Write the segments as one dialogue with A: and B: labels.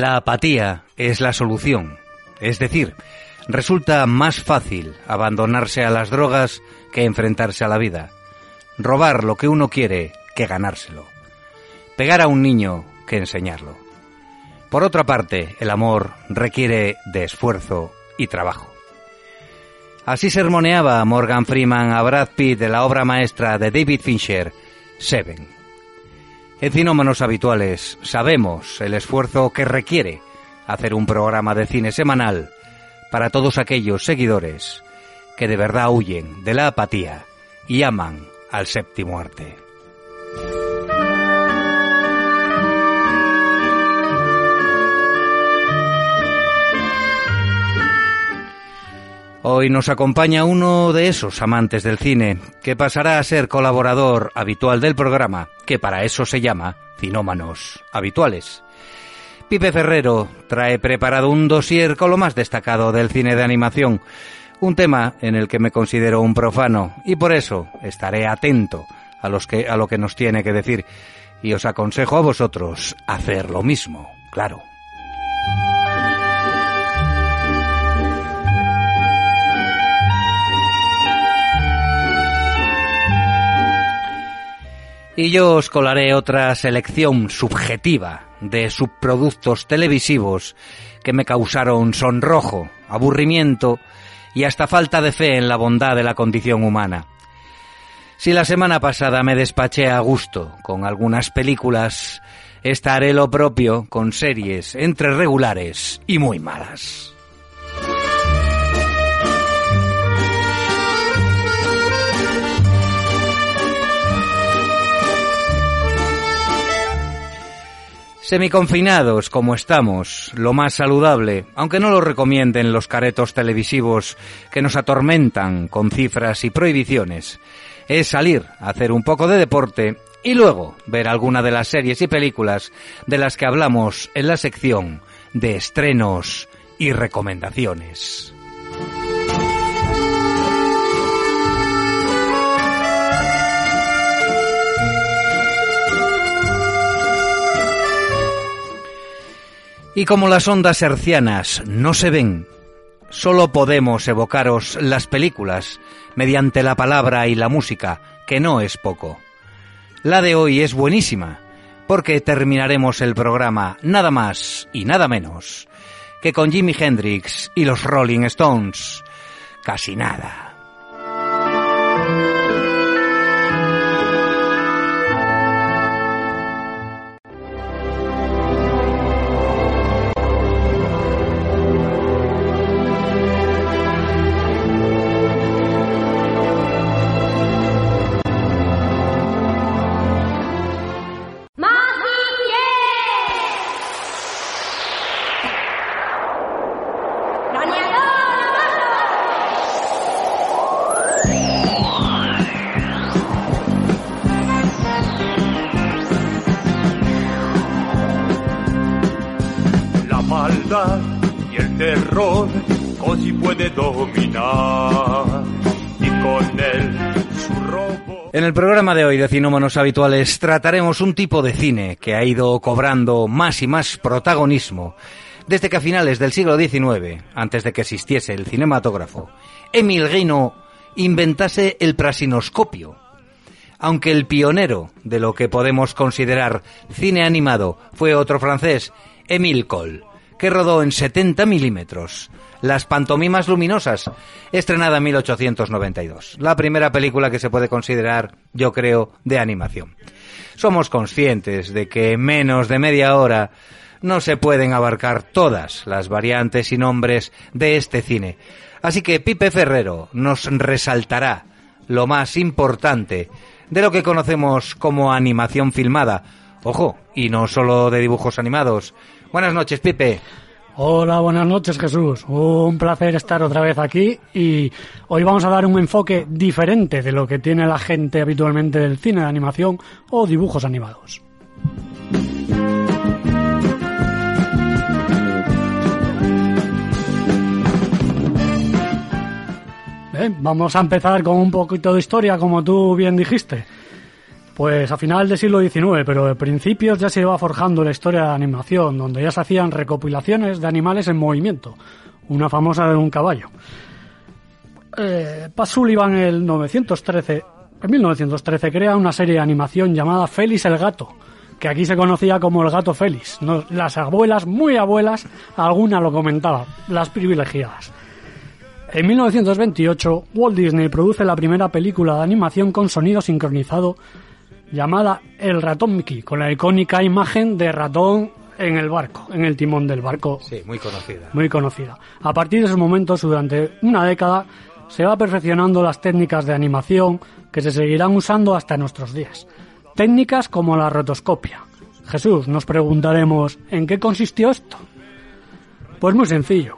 A: La apatía es la solución. Es decir, resulta más fácil abandonarse a las drogas que enfrentarse a la vida. Robar lo que uno quiere que ganárselo. Pegar a un niño que enseñarlo. Por otra parte, el amor requiere de esfuerzo y trabajo. Así sermoneaba Morgan Freeman a Brad Pitt de la obra maestra de David Fincher, Seven. En Cinómanos Habituales sabemos el esfuerzo que requiere hacer un programa de cine semanal para todos aquellos seguidores que de verdad huyen de la apatía y aman al séptimo arte. Hoy nos acompaña uno de esos amantes del cine, que pasará a ser colaborador habitual del programa, que para eso se llama Cinómanos Habituales. Pipe Ferrero trae preparado un dossier con lo más destacado del cine de animación, un tema en el que me considero un profano y por eso estaré atento a, a lo que nos tiene que decir y os aconsejo a vosotros hacer lo mismo, claro. Y yo os colaré otra selección subjetiva de subproductos televisivos que me causaron sonrojo, aburrimiento y hasta falta de fe en la bondad de la condición humana. Si la semana pasada me despaché a gusto con algunas películas, esta haré lo propio con series entre regulares y muy malas. Semiconfinados como estamos, lo más saludable, aunque no lo recomienden los caretos televisivos que nos atormentan con cifras y prohibiciones, es salir a hacer un poco de deporte y luego ver alguna de las series y películas de las que hablamos en la sección de estrenos y recomendaciones. Y como las ondas hercianas no se ven, solo podemos evocaros las películas mediante la palabra y la música, que no es poco. La de hoy es buenísima, porque terminaremos el programa nada más y nada menos que con Jimi Hendrix y los Rolling Stones. Casi nada. De hoy de Cinómanos Habituales trataremos un tipo de cine que ha ido cobrando más y más protagonismo desde que a finales del siglo XIX, antes de que existiese el cinematógrafo, Emil Guino inventase el prasinoscopio. Aunque el pionero de lo que podemos considerar cine animado fue otro francés, Emile Cole, que rodó en 70 milímetros Las pantomimas luminosas, estrenada en 1892. La primera película que se puede considerar, yo creo, de animación. Somos conscientes de que en menos de media hora no se pueden abarcar todas las variantes y nombres de este cine. Así que Pipe Ferrero nos resaltará lo más importante de lo que conocemos como animación filmada. Ojo, y no solo de dibujos animados. Buenas noches, Pipe.
B: Hola, buenas noches Jesús. Un placer estar otra vez aquí y hoy vamos a dar un enfoque diferente de lo que tiene la gente habitualmente del cine de animación o dibujos animados. Bien, vamos a empezar con un poquito de historia, como tú bien dijiste. Pues a final del siglo XIX, pero de principios ya se iba forjando la historia de la animación, donde ya se hacían recopilaciones de animales en movimiento, una famosa de un caballo. Eh, Pat Sullivan en el 913, en 1913 crea una serie de animación llamada Félix el gato, que aquí se conocía como el gato Félix. Las abuelas, muy abuelas, alguna lo comentaba, las privilegiadas. En 1928, Walt Disney produce la primera película de animación con sonido sincronizado llamada El ratón Mickey, con la icónica imagen de ratón en el barco, en el timón del barco.
A: Sí, muy conocida.
B: Muy conocida. A partir de esos momentos, durante una década, se va perfeccionando las técnicas de animación que se seguirán usando hasta nuestros días. Técnicas como la rotoscopia. Jesús, nos preguntaremos, ¿en qué consistió esto? Pues muy sencillo.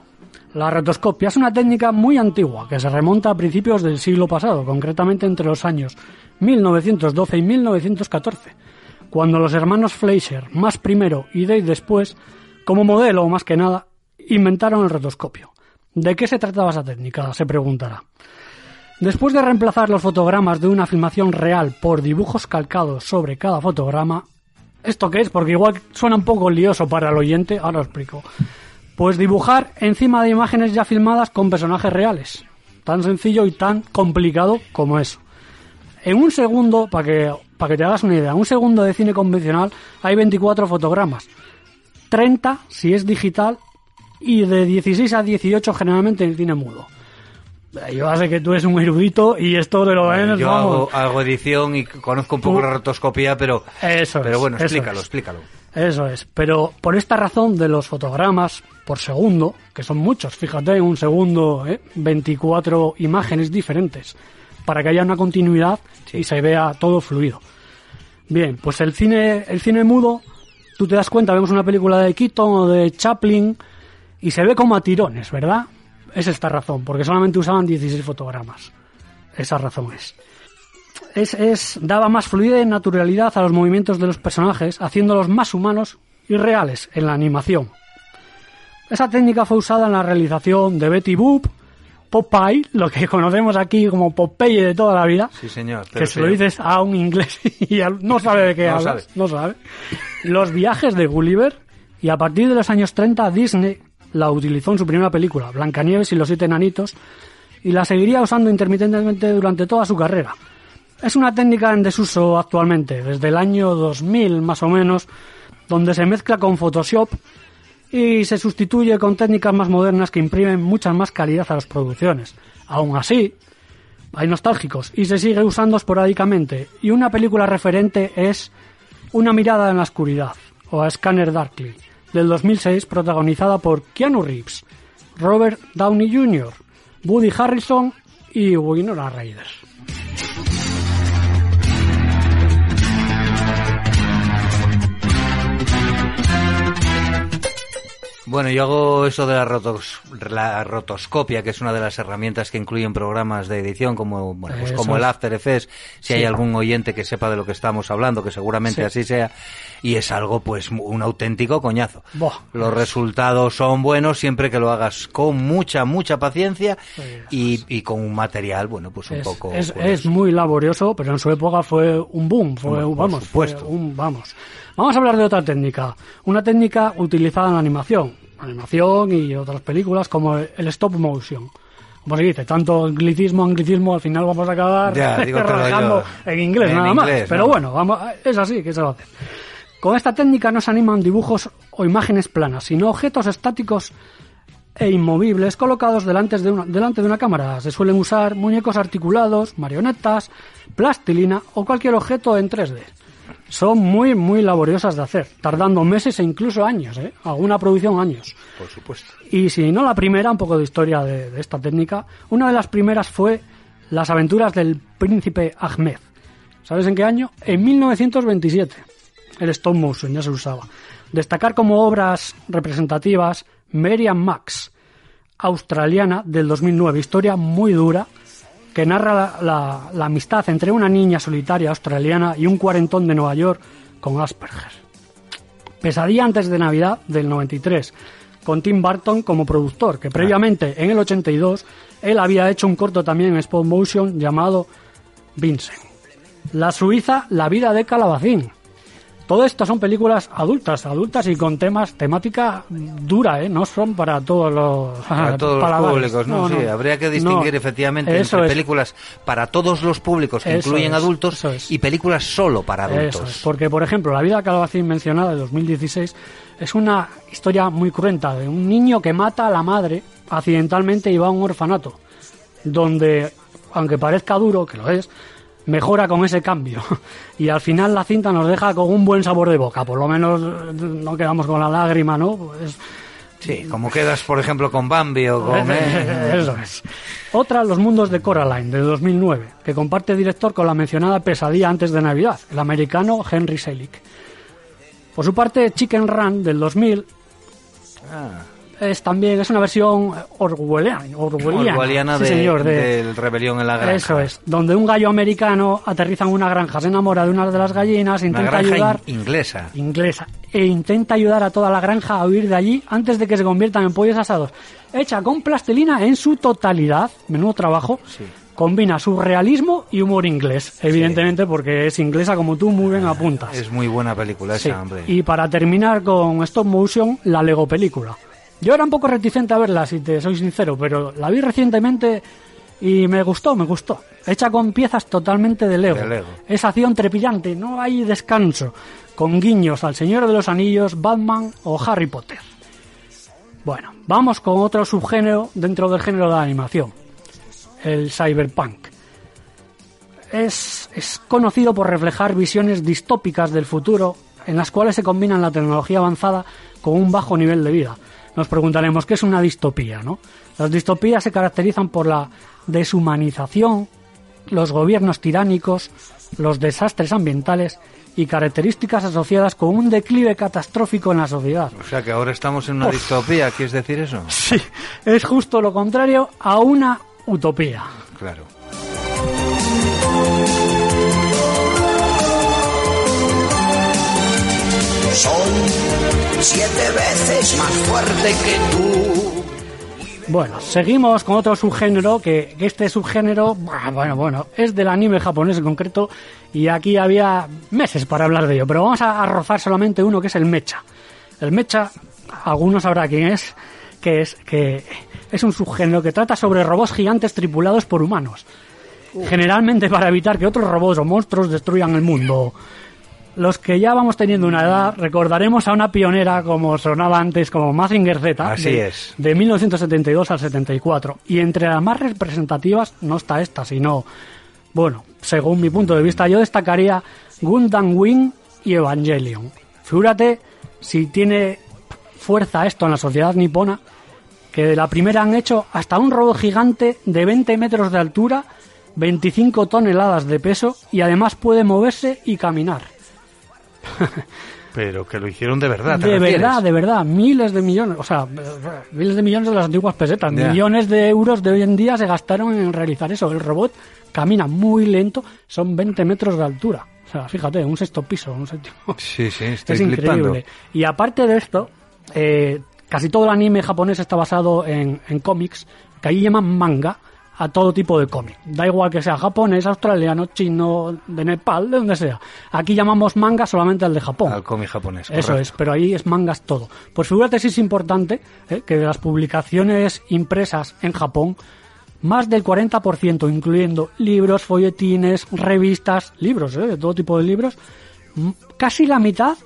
B: La rotoscopia es una técnica muy antigua que se remonta a principios del siglo pasado, concretamente entre los años 1912 y 1914, cuando los hermanos Fleischer, más primero y Day después, como modelo más que nada, inventaron el rotoscopio. ¿De qué se trataba esa técnica? Se preguntará. Después de reemplazar los fotogramas de una filmación real por dibujos calcados sobre cada fotograma, ¿esto qué es? Porque igual suena un poco lioso para el oyente, ahora lo explico. Pues dibujar encima de imágenes ya filmadas con personajes reales. Tan sencillo y tan complicado como eso. En un segundo, para que, para que te hagas una idea, en un segundo de cine convencional hay 24 fotogramas. 30 si es digital y de 16 a 18 generalmente en el cine mudo. Yo sé que tú eres un erudito y esto de lo ves,
A: Yo hago, hago edición y conozco un poco
B: Tú-
A: la rotoscopía, pero,
B: Eso
A: pero bueno,
B: eso
A: explícalo,
B: es.
A: explícalo.
B: Eso es, pero por esta razón de los fotogramas por segundo, que son muchos, fíjate, en un segundo, ¿eh? 24 imágenes diferentes, para que haya una continuidad
A: Sí.
B: y se vea todo fluido. Bien, pues el cine, el cine mudo, tú te das cuenta, vemos una película de Keaton o de Chaplin y se ve como a tirones, ¿verdad? Es esta razón, porque solamente usaban 16 fotogramas. Esa razón es es, es- daba más fluidez y naturalidad a los movimientos de los personajes, haciéndolos más humanos y reales en la animación. Esa técnica fue usada en la realización de Betty Boop, Popeye, lo que conocemos aquí como Popeye de toda la vida,
A: Sí, señor.
B: que se lo dices a un inglés y no sabe de qué
A: No
B: hablas,
A: sabe.
B: no sabe. Los viajes de Gulliver y a partir de los años 30 Disney la utilizó en su primera película, Blancanieves y los siete enanitos, y la seguiría usando intermitentemente durante toda su carrera. Es una técnica en desuso actualmente, desde el año 2000 más o menos, donde se mezcla con Photoshop y se sustituye con técnicas más modernas que imprimen mucha más calidad a las producciones. Aún así, hay nostálgicos y se sigue usando esporádicamente. Y una película referente es Una mirada en la oscuridad, o a Scanner Darkly, del 2006, protagonizada por Keanu Reeves, Robert Downey Jr., Woody Harrison y Winona Ryder.
A: Bueno, yo hago eso de la, rotos- la rotoscopia, que es una de las herramientas que incluyen programas de edición como, bueno, pues como el. After Effects, si hay algún oyente que sepa de lo que estamos hablando, que seguramente
B: Sí.
A: así sea, y es algo pues un auténtico coñazo. Los resultados son buenos siempre que lo hagas con mucha, mucha paciencia y, y con un material, bueno, pues un
B: Es,
A: poco...
B: es-
A: pues,
B: es muy laborioso, pero en su época fue un boom, fue,
A: por
B: vamos, fue un, vamos. Vamos a hablar de otra técnica, una técnica utilizada en la animación, animación y otras películas como el stop motion. Como se dice, tanto anglicismo, anglicismo, al final vamos a acabar
A: Ya, digo, yo-
B: en inglés
A: en
B: nada más. Pero
A: ¿no?
B: bueno, vamos, es así, ¿qué se va a hacer? Con esta técnica no se animan dibujos o imágenes planas, sino objetos estáticos e inmovibles colocados delante de, una, delante de una cámara. Se suelen usar muñecos articulados, marionetas, plastilina o cualquier objeto en 3D. Son muy, muy laboriosas de hacer, tardando meses e incluso años, ¿eh? alguna producción años.
A: Por supuesto.
B: Y si no la primera, un poco de historia de, de esta técnica, una de las primeras fue Las aventuras del príncipe Ahmed. ¿Sabes en qué año? En 1927. El stop motion ya se usaba. Destacar como obras representativas Merian Max, australiana del 2009, historia muy dura que narra la, amistad entre una niña solitaria australiana y un cuarentón de Nueva York con Asperger. Pesadilla antes de Navidad del 93, con Tim Burton como productor, que previamente en el 82 él había hecho un corto también en stop motion llamado Vincent. La Suiza, La vida de Calabacín. Todo esto son películas adultas, adultas y con temas, temática dura, ¿eh? No son para todos los
A: Para todos los públicos, ¿no? sí, habría que distinguir
B: No.
A: efectivamente entre
B: es.
A: películas para todos los públicos que
B: Eso
A: incluyen
B: es,
A: adultos
B: es.
A: y películas solo para adultos.
B: Eso porque por ejemplo, La vida de Calabacín mencionada de 2016 es una historia muy cruenta de un niño que mata a la madre accidentalmente y va a un orfanato, donde, aunque parezca duro, que lo es, mejora con ese cambio. Y al final la cinta nos deja con un buen sabor de boca, por lo menos eh, no quedamos con la lágrima, ¿no? Pues,
A: Sí, como quedas, por ejemplo, con Bambi o con... eh,
B: Eso es. Otra, Los Mundos de Coraline, de 2009, que comparte director con la mencionada Pesadilla antes de Navidad, el americano Henry Selick. Por su parte, Chicken Run, del 2000,
A: ah,
B: es también es una versión orwelliana, orwelliana,
A: orwelliana
B: sí,
A: de,
B: señor, de-
A: del Rebelión en la Granja.
B: eso es, donde un gallo americano aterriza en una granja, se enamora de una de las gallinas,
A: Una
B: intenta
A: granja
B: ayudar
A: in- inglesa.
B: inglesa e intenta ayudar a toda la granja a huir de allí antes de que se conviertan en pollos asados. Hecha con plastilina en su totalidad, menudo trabajo.
A: Sí.
B: Combina surrealismo y humor inglés, evidentemente porque es inglesa como tú muy bien apuntas.
A: Es muy buena película
B: Sí.
A: esa, hombre.
B: Y para terminar con stop motion, la Lego película. Yo era un poco reticente a verla, si te soy sincero, pero la vi recientemente y me gustó, me gustó. Hecha con piezas totalmente de Lego.
A: De Lego.
B: Es acción trepidante, no hay descanso. Con guiños al Señor de los Anillos, Batman o Harry Potter. Bueno, vamos con otro subgénero dentro del género de la animación. El cyberpunk. Es, es conocido por reflejar visiones distópicas del futuro en las cuales se combinan la tecnología avanzada con un bajo nivel de vida. Nos preguntaremos qué es una distopía, ¿no? Las distopías se caracterizan por la deshumanización, los gobiernos tiránicos, los desastres ambientales y características asociadas con un declive catastrófico en la sociedad.
A: O sea que ahora estamos en una distopía, ¿quieres decir eso?
B: Sí, es justo lo contrario a una utopía.
A: Claro.
C: Siete veces más fuerte que tú.
B: Bueno, seguimos con otro subgénero, que, que este subgénero, bueno, bueno, es del anime japonés en concreto, y aquí había meses para hablar de ello, pero vamos a, a rozar solamente uno que es el mecha. El mecha, algunos sabrá quién es, que es que es un subgénero que trata sobre robots gigantes tripulados por humanos. Generalmente para evitar que otros robots o monstruos destruyan el mundo. Los que ya vamos teniendo una edad, recordaremos a una pionera como sonaba antes, como Mazinger Z.
A: Así
B: de-
A: es.
B: de 1972 al 74. Y entre las más representativas no está esta, sino, bueno, según mi punto de vista, yo destacaría Gundam Wing y Evangelion. Figúrate si tiene fuerza esto en la sociedad nipona, que de la primera han hecho hasta un robot gigante de 20 metros de altura, 25 toneladas de peso y además puede moverse y caminar.
A: Pero que lo hicieron de verdad. ¿te
B: De
A: refieres?
B: verdad, de verdad, miles de millones, o sea, miles de millones de las antiguas pesetas,
A: Ya.
B: millones de euros de hoy en día se gastaron en realizar eso. El robot camina muy lento, son 20 metros de altura. O sea, fíjate, un sexto piso, un séptimo.
A: Sí, sí, estoy
B: Es
A: flipando.
B: increíble. Y aparte de esto, eh, casi todo el anime japonés está basado en, en cómics, que ahí llaman manga a todo tipo de cómic. Da igual que sea japonés, australiano, chino, de Nepal, de donde sea. Aquí llamamos manga solamente al de Japón.
A: Al cómic japonés.
B: Eso
A: correcto.
B: es, pero ahí es mangas todo. Pues figúrate si es importante eh, que de las publicaciones impresas en Japón, más del 40%, incluyendo libros, folletines, revistas, libros, eh, de todo tipo de libros, casi la mitad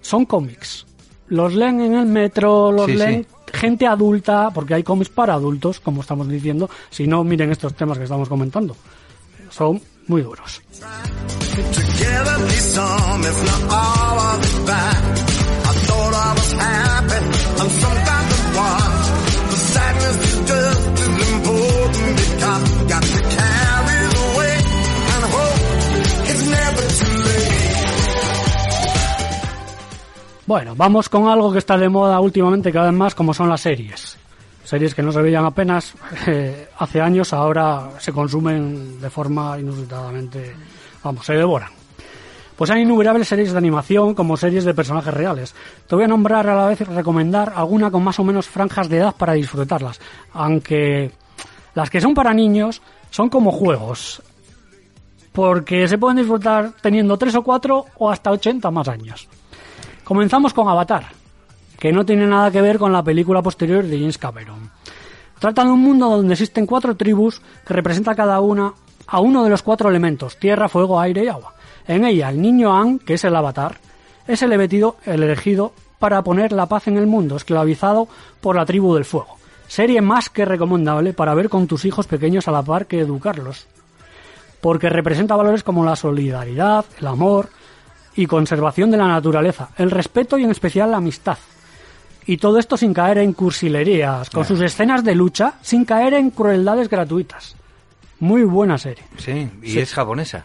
B: son cómics. Los leen en el metro, los
A: Sí,
B: leen
A: sí.
B: Gente adulta, porque hay cómics para adultos, como estamos diciendo. Si no, miren estos temas que estamos comentando. Son muy duros. Bueno, vamos con algo que está de moda últimamente cada vez más, como son las series. Series que no se veían apenas eh, hace años, ahora se consumen de forma inusitadamente, vamos, se devoran. Pues hay innumerables series de animación como series de personajes reales. Te voy a nombrar a la vez y recomendar alguna con más o menos franjas de edad para disfrutarlas. Aunque las que son para niños son como juegos. porque se pueden disfrutar teniendo 3 o 4 o hasta 80 más años. Comenzamos con Avatar, que no tiene nada que ver con la película posterior de James Cameron. Trata de un mundo donde existen cuatro tribus que representa cada una a uno de los cuatro elementos, tierra, fuego, aire y agua. En ella, el niño Ang, que es el avatar, es el elegido, el elegido para poner la paz en el mundo, esclavizado por la tribu del fuego. Serie más que recomendable para ver con tus hijos pequeños a la par que educarlos. Porque representa valores como la solidaridad, el amor y conservación de la naturaleza, el respeto y en especial la amistad. Y todo esto sin caer en cursilerías, con sus escenas de lucha, sin caer en crueldades gratuitas. Muy buena serie,
A: Sí, y
B: Sí.
A: es japonesa.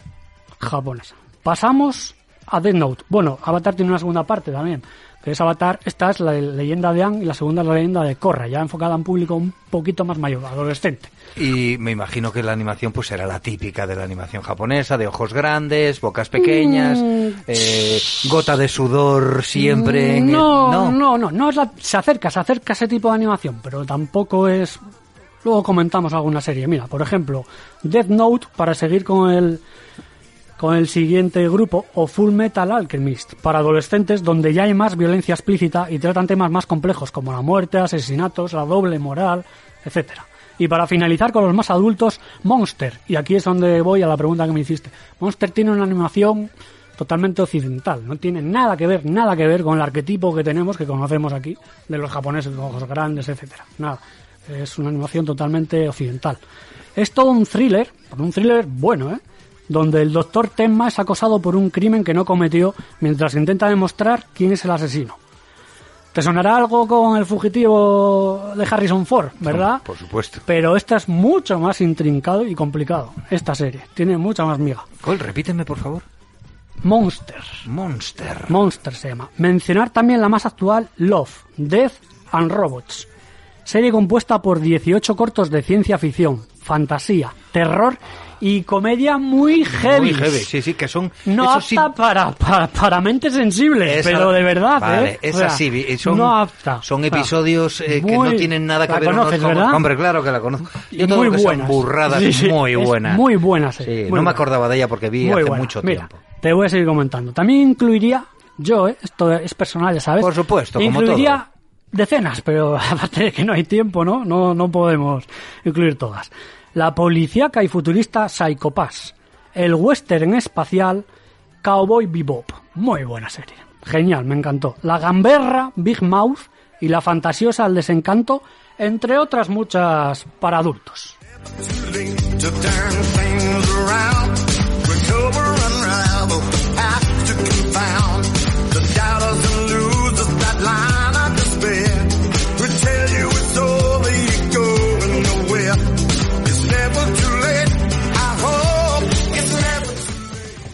B: japonesa. Pasamos a Death Note. Bueno, Avatar tiene una segunda parte también, que es Avatar. Esta es la de- leyenda de Aang y la segunda es la leyenda de Korra, ya enfocada a un público un poquito más mayor, adolescente.
A: Y me imagino que la animación pues era la típica de la animación japonesa, de ojos grandes, bocas pequeñas,
B: Mm.
A: eh, gota de sudor siempre. en el-
B: No, no, no, no, es la- se acerca, se acerca a ese tipo de animación, pero tampoco es... Luego comentamos alguna serie. Mira, por ejemplo, Death Note, para seguir con el, con el siguiente grupo, o Full Metal Alchemist, para adolescentes donde ya hay más violencia explícita y tratan temas más complejos como la muerte, asesinatos, la doble moral, etcétera. Y para finalizar con los más adultos, Monster. Y aquí es donde voy a la pregunta que me hiciste. Monster tiene una animación totalmente occidental, no tiene nada que ver, nada que ver con el arquetipo que tenemos, que conocemos aquí, de los japoneses con ojos grandes, etcétera. Nada, es una animación totalmente occidental. Es todo un thriller, un thriller bueno, ¿eh? Donde el doctor Tenma es acosado por un crimen que no cometió mientras intenta demostrar quién es el asesino. Te sonará algo con el fugitivo de Harrison Ford, ¿verdad?
A: Por supuesto.
B: Pero esta es mucho más intrincado y complicado. Esta serie tiene mucha más miga.
A: Col, repíteme por favor.
B: Monster.
A: Monster.
B: Monster se llama. Mencionar también la más actual, Love, Death and Robots. Serie compuesta por 18 cortos de ciencia ficción, fantasía, terror y comedia muy heavy.
A: Muy heavy, sí, sí, que son...
B: No apta
A: sí-
B: para, para, para mentes sensibles,
A: Esa-
B: pero de verdad,
A: Vale,
B: ¿eh? O sea,
A: así, vi- son,
B: no apta.
A: son episodios eh, que no tienen nada que ver
B: conoces,
A: con.
B: ¿verdad?
A: Hombre, claro que la conozco. Yo todo
B: muy
A: lo que son
B: buenas.
A: burradas
B: Sí, sí,
A: muy buenas.
B: muy buena serie,
A: Sí,
B: muy
A: no me acordaba de ella porque vi
B: Muy
A: hace
B: buena.
A: mucho
B: Mira,
A: tiempo.
B: te voy a seguir comentando. También incluiría, yo, ¿eh? esto es personal, ya sabes.
A: Por supuesto, como
B: Incluiría decenas, pero aparte de que no hay tiempo, ¿no? No, no podemos incluir todas. La policíaca y futurista Psycho Pass. El western espacial Cowboy Bebop. Muy buena serie. Genial, me encantó. La gamberra Big Mouth y la fantasiosa El desencanto, entre otras muchas para adultos.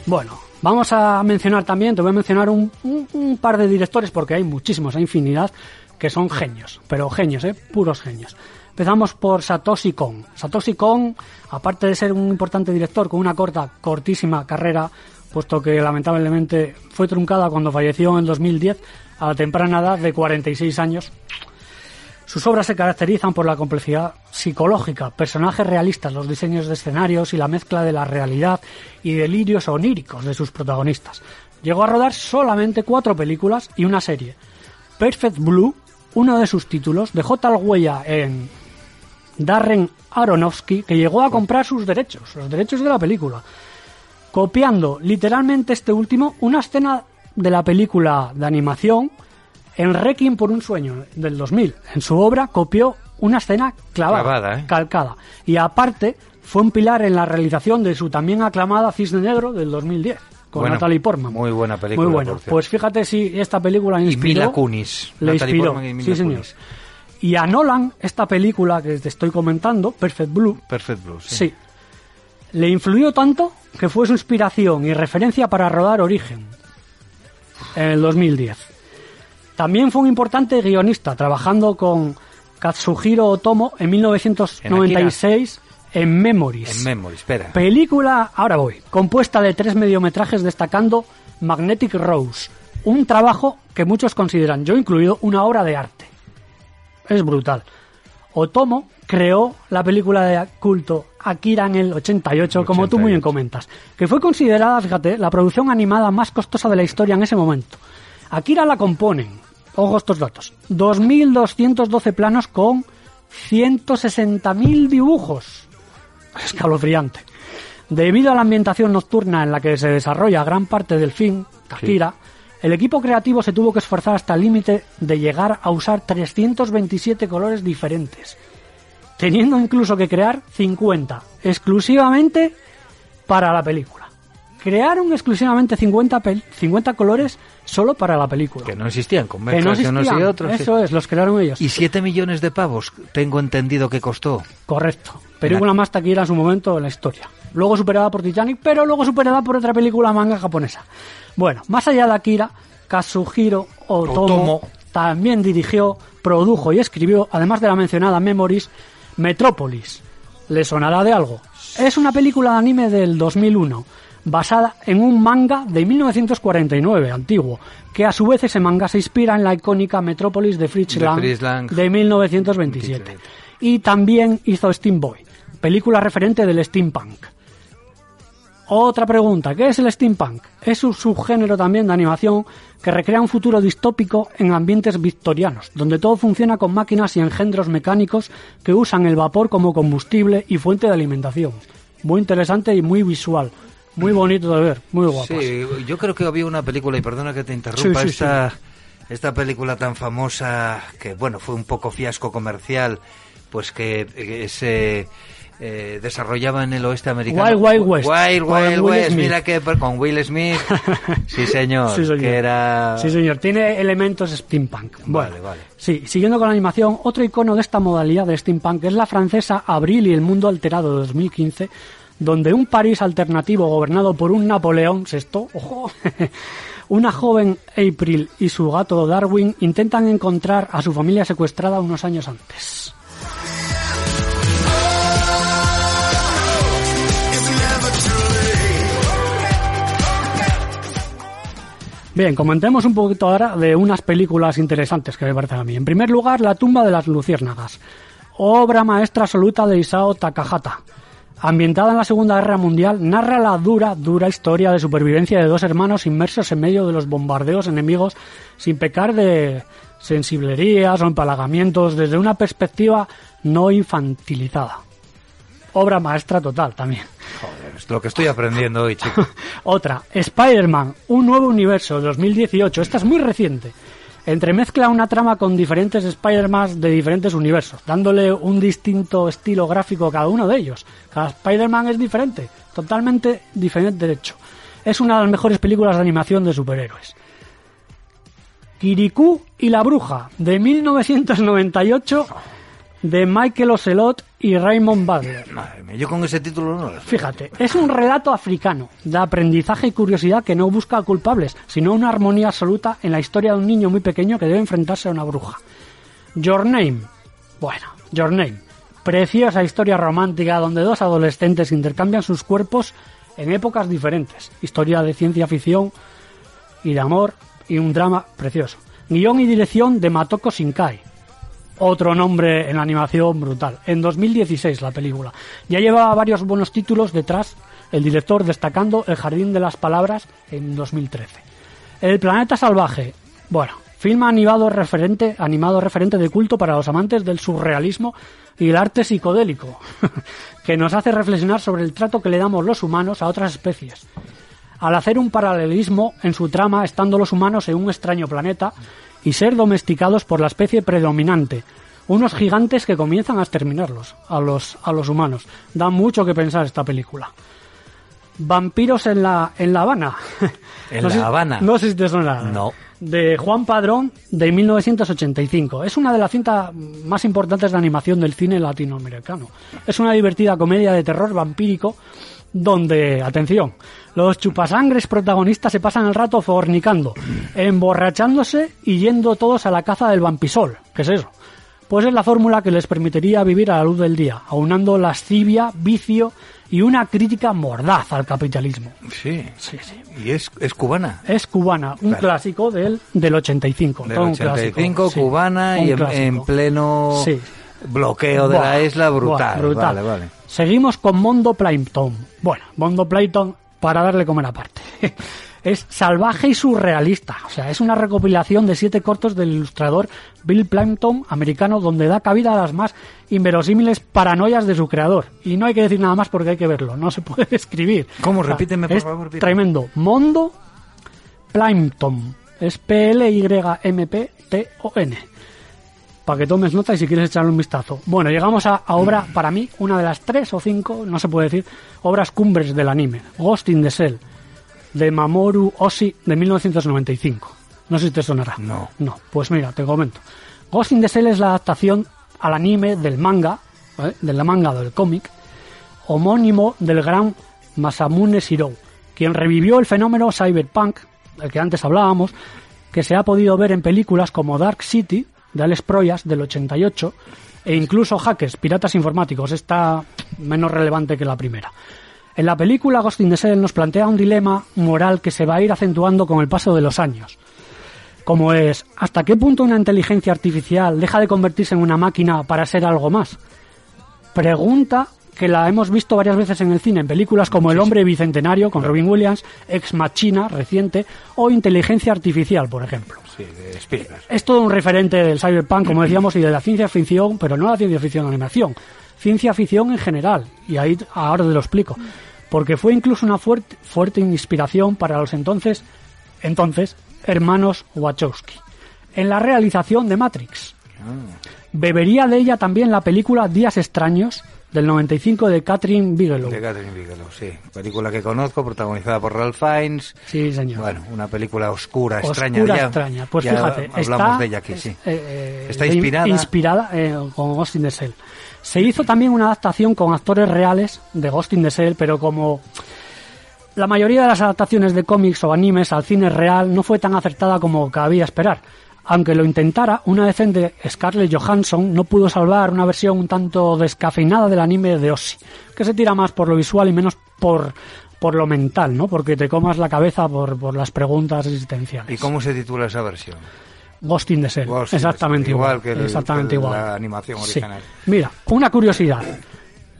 B: Bueno, vamos a mencionar también, te voy a mencionar un, par de directores porque hay muchísimos, hay infinidad, que son genios, pero genios, ¿eh? Puros genios. Empezamos por Satoshi Kon. Satoshi Kon, aparte de ser un importante director con una corta, cortísima carrera, puesto que lamentablemente fue truncada cuando falleció en el 2010 a la temprana edad de 46 años, sus obras se caracterizan por la complejidad psicológica, personajes realistas, los diseños de escenarios y la mezcla de la realidad y delirios oníricos de sus protagonistas. Llegó a rodar solamente cuatro películas y una serie. Perfect Blue, uno de sus títulos, dejó tal huella en Darren Aronofsky que llegó a comprar sus derechos, los derechos de la película, copiando literalmente este último una escena de la película de animación en Requiem por un sueño del 2000. En su obra copió una escena clavada,
A: Clavada, ¿eh?
B: calcada. Y aparte fue un pilar en la realización de su también aclamada Cisne Negro del 2010 con
A: Bueno,
B: Natalie Portman.
A: muy buena película,
B: Muy buena. Pues fíjate si esta película
A: Y
B: inspiró.
A: Mila Kunis.
B: Le
A: Natalie
B: inspiró.
A: Y Mila
B: Sí, señor.
A: Kunis.
B: Y a Nolan, esta película que te estoy comentando, Perfect Blue,
A: Perfect Blue, sí.
B: Sí. Le influyó tanto que fue su inspiración y referencia para rodar Origen en el 2010. También fue un importante guionista, trabajando con Katsuhiro Otomo en 1996 en, Memories.
A: En Memory, espera.
B: Película, ahora voy, compuesta de tres mediometrajes destacando Magnetic Rose, un trabajo que muchos consideran, yo incluido, una obra de arte. Es brutal. Otomo creó la película de culto Akira en el 88, como tú muy bien
A: 88.
B: comentas, que fue considerada, fíjate, la producción animada más costosa de la historia en ese momento. Akira la componen, ojo estos datos, 2.212 planos con 160.000 dibujos. Escalofriante. Debido a la ambientación nocturna en la que se desarrolla gran parte del film, Akira, el equipo creativo se tuvo que esforzar hasta el límite de llegar a usar 327 colores diferentes, teniendo incluso que crear 50 exclusivamente para la película. Crearon exclusivamente 50, pel- 50 colores solo para la película.
A: Que no existían, con
B: Que no
A: mezclas de unos y
B: existían.
A: otros. sí.
B: Eso es, los crearon ellos.
A: Y 7 millones de pavos, tengo entendido que costó.
B: Correcto. Película más taquillera en su momento en la historia. Luego superada por Titanic, pero luego superada por otra película manga japonesa. Bueno, más allá de Akira, Kazuhiro Otomo,
A: Otomo.
B: también dirigió, produjo y escribió, además de la mencionada Memories, Metrópolis. ¿Le sonará de algo? Es una película de anime del 2001, basada en un manga de 1949, antiguo, que a su vez ese manga se inspira en la icónica Metrópolis de Fritz
A: De
B: Lang
A: Fritz Lang.
B: de 1927. Y también hizo Steam Boy, película referente del steampunk. Otra pregunta, ¿qué es el steampunk? Es un subgénero también de animación que recrea un futuro distópico en ambientes victorianos, donde todo funciona con máquinas y engendros mecánicos que usan el vapor como combustible y fuente de alimentación. Muy interesante y muy visual, muy bonito de ver, muy guapo.
A: Sí, yo creo que había una película, y perdona que te interrumpa,
B: Sí, sí,
A: esta, esta película tan famosa que, bueno, fue un poco fiasco comercial, pues que eh, se eh, desarrollaba en el oeste americano.
B: Wild Wild West.
A: Wild Wild
B: Will
A: West,
B: Smith.
A: mira que con Will Smith. Sí, señor.
B: Sí, señor.
A: Que era...
B: Sí, señor. Tiene elementos steampunk. Bueno,
A: Vale, vale.
B: Sí, siguiendo con la animación, otro icono de esta modalidad de steampunk es la francesa Abril y el mundo alterado de 2015, donde un París alternativo gobernado por un Napoleón VI, ojo, una joven April y su gato Darwin intentan encontrar a su familia secuestrada unos años antes. Bien, comentemos un poquito ahora de unas películas interesantes que me parecen a mí. En primer lugar, La tumba de las luciérnagas, obra maestra absoluta de Isao Takahata. Ambientada en la Segunda Guerra Mundial, narra la dura, dura historia de supervivencia de dos hermanos inmersos en medio de los bombardeos enemigos sin pecar de sensiblerías o empalagamientos desde una perspectiva no infantilizada. Obra maestra total también.
A: Joder, es lo que estoy aprendiendo hoy, chico.
B: Otra, Spider-Man, un nuevo universo, 2018. Esta es muy reciente. Entremezcla una trama con diferentes Spider-Man de diferentes universos, dándole un distinto estilo gráfico a cada uno de ellos. Cada Spider-Man es diferente, totalmente diferente de hecho. Es una de las mejores películas de animación de superhéroes. Kirikou y la bruja, de 1998, de Michael Ocelot y Raymond Butler.
A: Madre mía, yo con ese título no lo
B: Fíjate, es un relato africano de aprendizaje y curiosidad que no busca culpables, sino una armonía absoluta en la historia de un niño muy pequeño que debe enfrentarse a una bruja. Your Name. Bueno, Your Name. Preciosa historia romántica donde dos adolescentes intercambian sus cuerpos en épocas diferentes. Historia de ciencia ficción y de amor y un drama precioso. Guión y dirección de Matoko Shinkai. Otro nombre en la animación brutal. En 2016 la película. Ya llevaba varios buenos títulos detrás, el director destacando El Jardín de las Palabras en 2013. El Planeta Salvaje. Bueno, film animado referente, animado referente de culto para los amantes del surrealismo y el arte psicodélico, que nos hace reflexionar sobre el trato que le damos los humanos a otras especies al hacer un paralelismo en su trama estando los humanos en un extraño planeta y ser domesticados por la especie predominante, unos gigantes que comienzan a exterminarlos, a los, a los humanos. Da mucho que pensar esta película. Vampiros en la, en la Habana.
A: ¿En
B: No
A: La
B: sé-
A: Habana?
B: No sé si te suena.
A: No.
B: De Juan Padrón, de 1985. Es una de las cintas más importantes de animación del cine latinoamericano. Es una divertida comedia de terror vampírico donde, atención, los chupasangres protagonistas se pasan el rato fornicando, emborrachándose y yendo todos a la caza del vampisol. ¿Qué es eso? Pues es la fórmula que les permitiría vivir a la luz del día, aunando lascivia, vicio y una crítica mordaz al capitalismo.
A: Sí.
B: Sí, sí.
A: Y es, es cubana.
B: Es cubana, un
A: Claro.
B: clásico del, del 85.
A: Del
B: todo un clásico,
A: 85,
B: sí,
A: cubana
B: un
A: y en,
B: clásico.
A: en pleno
B: Sí.
A: bloqueo de
B: Buah,
A: la isla
B: buah,
A: brutal.
B: brutal.
A: Vale, vale.
B: Seguimos con Mondo Plankton. Bueno, Mondo Plankton para darle comer aparte. es salvaje y surrealista. O sea, es una recopilación de siete cortos del ilustrador Bill Plankton americano donde da cabida a las más inverosímiles paranoias de su creador. Y no hay que decir nada más porque hay que verlo. No se puede escribir.
A: ¿Cómo?
B: O sea,
A: Repíteme, por
B: es
A: favor.
B: Tremendo. Mondo Plankton. Es P-L-Y-M-P-T-O-N para que tomes nota y si quieres echarle un vistazo. Bueno, llegamos a, a obra, para mí, una de las tres o cinco, no se puede decir, obras cumbres del anime. Ghost in the Shell, de Mamoru Oshii, de 1995. No sé si te sonará.
A: No.
B: No, pues mira, te comento. Ghost in the Shell es la adaptación al anime del manga, ¿vale? del manga del cómic, homónimo del gran Masamune Shirou, quien revivió el fenómeno cyberpunk, del que antes hablábamos, que se ha podido ver en películas como Dark City, de Alex Proyas, del 88, e incluso Hackers, Piratas Informáticos, está menos relevante que la primera. En la película Ghost in the nos plantea un dilema moral que se va a ir acentuando con el paso de los años. Como es, ¿hasta qué punto una inteligencia artificial deja de convertirse en una máquina para ser algo más? Pregunta que la hemos visto varias veces en el cine, en películas como El hombre bicentenario con Robin Williams, Ex Machina reciente o Inteligencia artificial, por ejemplo.
A: Sí, de.
B: Es todo un referente del cyberpunk, como decíamos, y de la ciencia ficción, pero no la ciencia ficción de animación, ciencia ficción en general, y ahí ahora te lo explico, porque fue incluso una fuerte, fuerte inspiración para los entonces, entonces, hermanos Wachowski, en la realización de Matrix. Bebería de ella también la película Días extraños del 95 de Catherine Bigelow.
A: De Catherine Bigelow, sí. Película que conozco, protagonizada por Ralph Fiennes.
B: Sí, señor.
A: Bueno, una película oscura, extraña.
B: Oscura, extraña. Pues
A: ya
B: fíjate,
A: hablamos
B: está,
A: de ella aquí, sí.
B: eh, eh,
A: Está inspirada.
B: inspirada eh, con Ghost in the Shell. Se hizo también una adaptación con actores reales de Ghost in the Shell, pero como la mayoría de las adaptaciones de cómics o animes al cine real no fue tan acertada como cabía esperar. Aunque lo intentara, una decente Scarlett Johansson no pudo salvar una versión un tanto descafeinada del anime de Ossi, que se tira más por lo visual y menos por, por lo mental, ¿no? Porque te comas la cabeza por, por las preguntas existenciales.
A: ¿Y cómo se titula esa versión?
B: Ghost in the Shell.
A: Ghost
B: Exactamente igual.
A: igual que el-
B: exactamente
A: que
B: igual.
A: la animación
B: Sí.
A: original.
B: Mira, una curiosidad.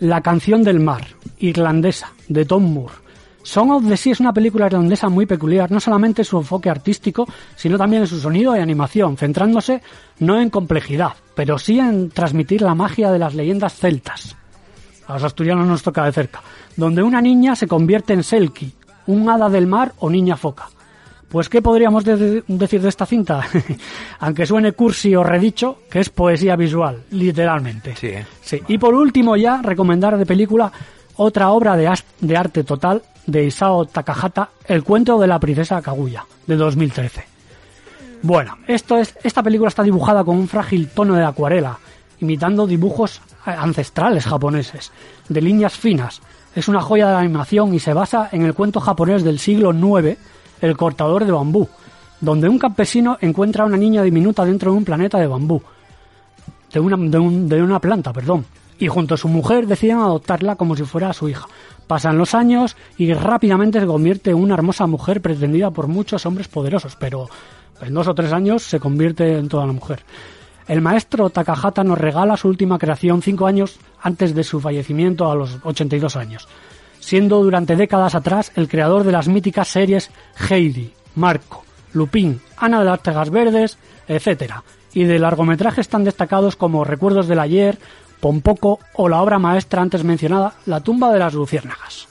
B: La canción del mar, irlandesa, de Tom Moore. Song of the Sea es una película irlandesa muy peculiar, no solamente en su enfoque artístico, sino también en su sonido y animación, centrándose no en complejidad, pero sí en transmitir la magia de las leyendas celtas. A los asturianos nos toca de cerca, donde una niña se convierte en Selkie, un hada del mar o niña foca. Pues, ¿qué podríamos de- decir de esta cinta? Aunque suene cursi o redicho, que es poesía visual, literalmente.
A: Sí.
B: Sí. Y por último, ya recomendar de película otra obra de, arte total de Isao Takahata, El cuento de la princesa Kaguya, de 2013. Bueno, esto es, esta película está dibujada con un frágil tono de acuarela, imitando dibujos eh, ancestrales japoneses, de líneas finas. Es una joya de animación y se basa en el cuento japonés del siglo IX, El cortador de bambú, donde un campesino encuentra a una niña diminuta dentro de un planeta de bambú de una, de, un- de una planta, perdón. Y junto a su mujer deciden adoptarla como si fuera su hija. Pasan los años y rápidamente se convierte en una hermosa mujer pretendida por muchos hombres poderosos, pero en dos o tres años se convierte en toda la mujer. El maestro Takahata nos regala su última creación cinco años antes de su fallecimiento a los 82 años, siendo durante décadas atrás el creador de las míticas series Heidi, Marco, Lupin, Ana de las Tejas Verdes, etcétera, y de largometrajes tan destacados como Recuerdos del Ayer, Pompoco o la obra maestra antes mencionada, La tumba de las luciérnagas.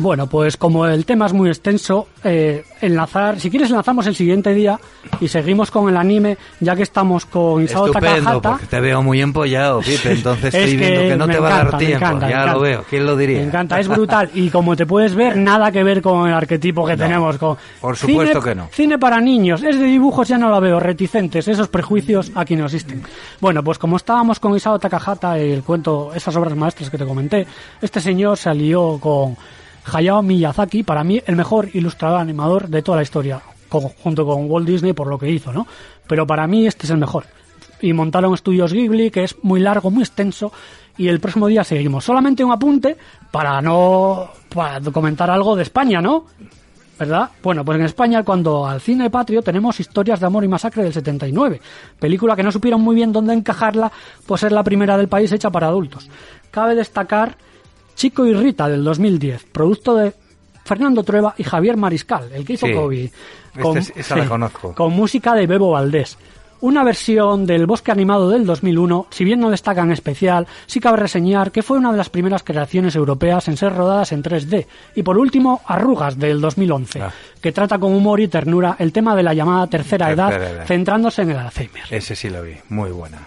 B: Bueno, pues como el tema es muy extenso, eh, enlazar, si quieres enlazamos el siguiente día y seguimos con el anime, ya que estamos con Isao
A: Estupendo,
B: Takahata.
A: porque te veo muy empollado, Pipe, entonces
B: Es
A: estoy viendo que no
B: me
A: te va a dar tiempo.
B: encanta,
A: ya lo veo, ¿quién lo diría?
B: Me encanta, es brutal. Y como te puedes ver, nada que ver con el arquetipo que tenemos. Con
A: por supuesto
B: Cine-
A: que no.
B: Cine para niños, es de dibujos, ya no lo veo, reticentes, esos prejuicios aquí no existen. Bueno, pues como estábamos con Isao Takahata, el cuento, esas obras maestras que te comenté, este señor se alió con Hayao Miyazaki, para mí el mejor ilustrador animador de toda la historia, junto con Walt Disney por lo que hizo, ¿no? Pero para mí este es el mejor. Y montaron estudios Ghibli, que es muy largo, muy extenso, y el próximo día seguimos. Solamente un apunte para no comentar algo de España, ¿no? ¿Verdad? Bueno, pues en España, cuando al cine patrio tenemos historias de amor y masacre del 79, película que no supieron muy bien dónde encajarla, pues es la primera del país hecha para adultos. Cabe destacar Chico y Rita del 2010, producto de Fernando Trueba y Javier Mariscal, el que hizo
A: Sí.
B: COVID.
A: Este es- esa la conozco.
B: Con música de Bebo Valdés. Una versión del Bosque Animado del 2001, si bien no destaca en especial, sí cabe reseñar que fue una de las primeras creaciones europeas en ser rodadas en 3D. Y por último, Arrugas del 2011,
A: Ah.
B: que trata con humor y ternura el tema de la llamada tercera,
A: Tercera
B: edad,
A: edad.
B: centrándose en el Alzheimer.
A: Ese sí lo vi, muy buena.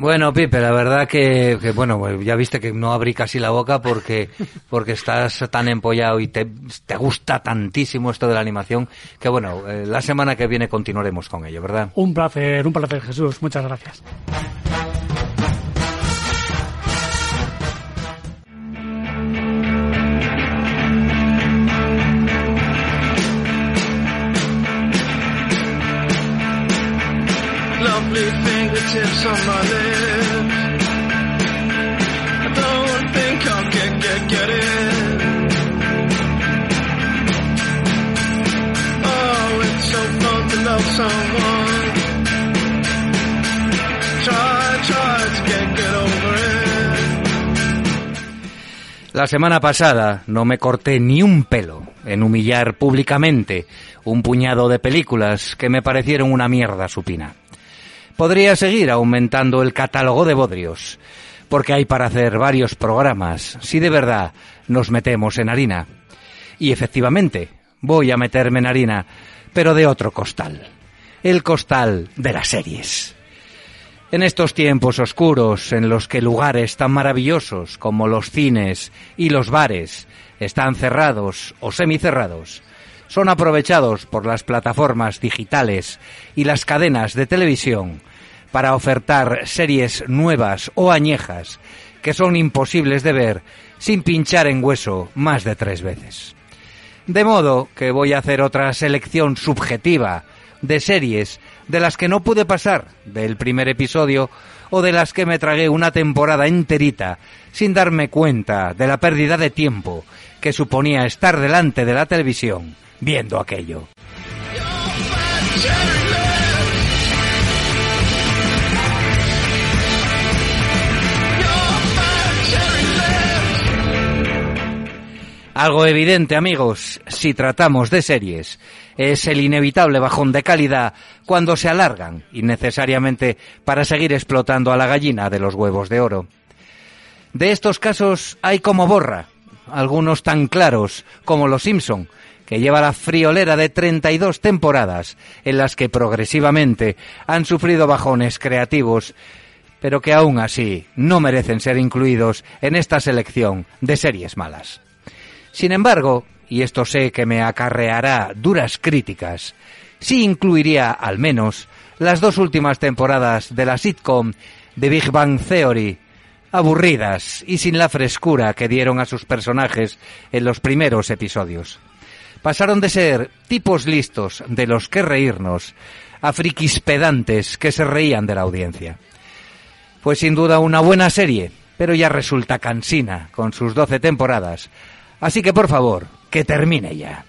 A: Bueno, Pipe, la verdad que, que, bueno, pues ya viste que no abrí casi la boca porque, porque estás tan empollado y te, te gusta tantísimo esto de la animación que, bueno, eh, la semana que viene continuaremos con ello, ¿verdad?
B: Un placer, un placer Jesús, muchas gracias.
A: La semana pasada no me corté ni un pelo en humillar públicamente un puñado de películas que me parecieron una mierda supina. Podría seguir aumentando el catálogo de bodrios, porque hay para hacer varios programas si de verdad nos metemos en harina. Y efectivamente, voy a meterme en harina, pero de otro costal. El costal de las series. En estos tiempos oscuros en los que lugares tan maravillosos como los cines y los bares están cerrados o semicerrados, son aprovechados por las plataformas digitales y las cadenas de televisión para ofertar series nuevas o añejas que son imposibles de ver sin pinchar en hueso más de tres veces. De modo que voy a hacer otra selección subjetiva de series de las que no pude pasar del primer episodio o de las que me tragué una temporada enterita sin darme cuenta de la pérdida de tiempo que suponía estar delante de la televisión viendo aquello. Algo evidente, amigos, si tratamos de series, es el inevitable bajón de calidad cuando se alargan innecesariamente para seguir explotando a la gallina de los huevos de oro. De estos casos hay como borra, algunos tan claros como Los Simpson, que lleva la friolera de 32 temporadas en las que progresivamente han sufrido bajones creativos, pero que aún así no merecen ser incluidos en esta selección de series malas. Sin embargo, y esto sé que me acarreará duras críticas, sí incluiría al menos las dos últimas temporadas de la sitcom de Big Bang Theory, aburridas y sin la frescura que dieron a sus personajes en los primeros episodios. Pasaron de ser tipos listos de los que reírnos a frikis pedantes que se reían de la audiencia. Fue sin duda una buena serie, pero ya resulta cansina con sus 12 temporadas, Así que por favor, que termine ya.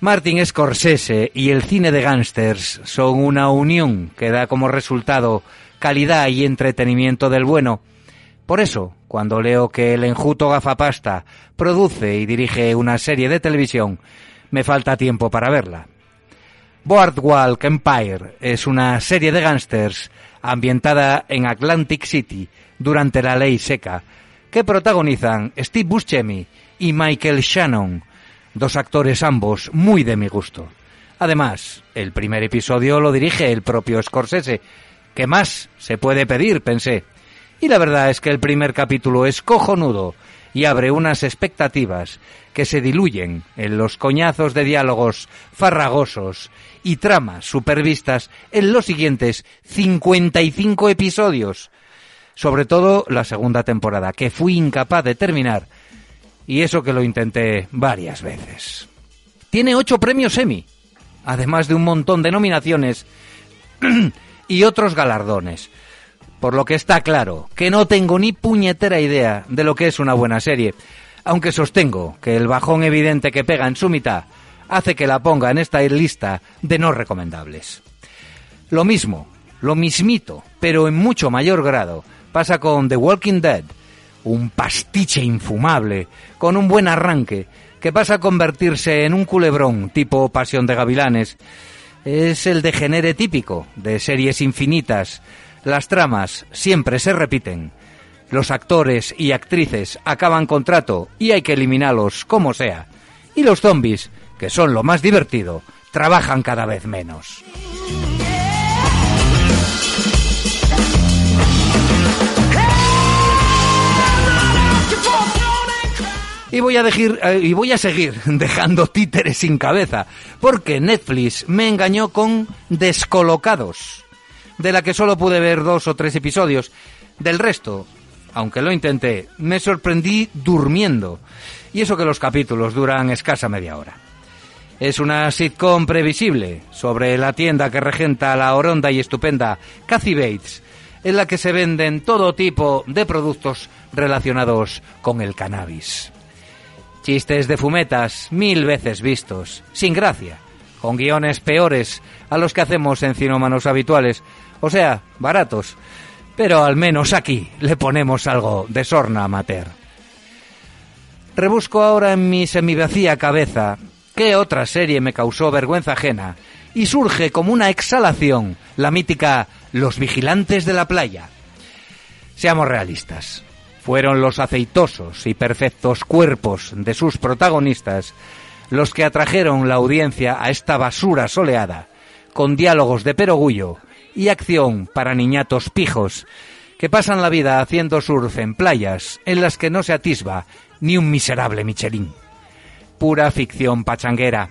A: Martin Scorsese y el cine de gángsters son una unión que da como resultado calidad y entretenimiento del bueno. Por eso, cuando leo que el enjuto gafapasta produce y dirige una serie de televisión, me falta tiempo para verla. Boardwalk Empire es una serie de gángsters ambientada en Atlantic City durante la ley seca, que protagonizan Steve Buscemi y Michael Shannon, dos actores ambos muy de mi gusto. Además, el primer episodio lo dirige el propio Scorsese. ¿Qué más se puede pedir? pensé. Y la verdad es que el primer capítulo es cojonudo y abre unas expectativas que se diluyen en los coñazos de diálogos farragosos y tramas supervistas en los siguientes 55 episodios. Sobre todo la segunda temporada, que fui incapaz de terminar, y eso que lo intenté varias veces. Tiene ocho premios Emmy, además de un montón de nominaciones y otros galardones. Por lo que está claro que no tengo ni puñetera idea de lo que es una buena serie, aunque sostengo que el bajón evidente que pega en su mitad hace que la ponga en esta lista de no recomendables. Lo mismo, lo mismito, pero en mucho mayor grado, pasa con The Walking Dead, un pastiche infumable, con un buen arranque, que pasa a convertirse en un culebrón tipo Pasión de Gavilanes. Es el degenere típico de series infinitas. Las tramas siempre se repiten. Los actores y actrices acaban contrato y hay que eliminarlos como sea. Y los zombies, que son lo más divertido, trabajan cada vez menos. Y voy a decir, eh, y voy a seguir dejando títeres sin cabeza, porque Netflix me engañó con Descolocados, de la que solo pude ver dos o tres episodios. Del resto, aunque lo intenté, me sorprendí durmiendo. Y eso que los capítulos duran escasa media hora. Es una sitcom previsible sobre la tienda que regenta la oronda y estupenda Kathy Bates, en la que se venden todo tipo de productos relacionados con el cannabis. Chistes de fumetas mil veces vistos, sin gracia, con guiones peores a los que hacemos en cinómanos habituales, o sea, baratos. Pero al menos aquí le ponemos algo de sorna amateur. Rebusco ahora en mi semivacía cabeza qué otra serie me causó vergüenza ajena y surge como una exhalación la mítica Los vigilantes de la playa. Seamos realistas. Fueron los aceitosos y perfectos cuerpos de sus protagonistas los que atrajeron la audiencia a esta basura soleada, con diálogos de perogullo y acción para niñatos pijos que pasan la vida haciendo surf en playas en las que no se atisba ni un miserable Michelin. Pura ficción pachanguera.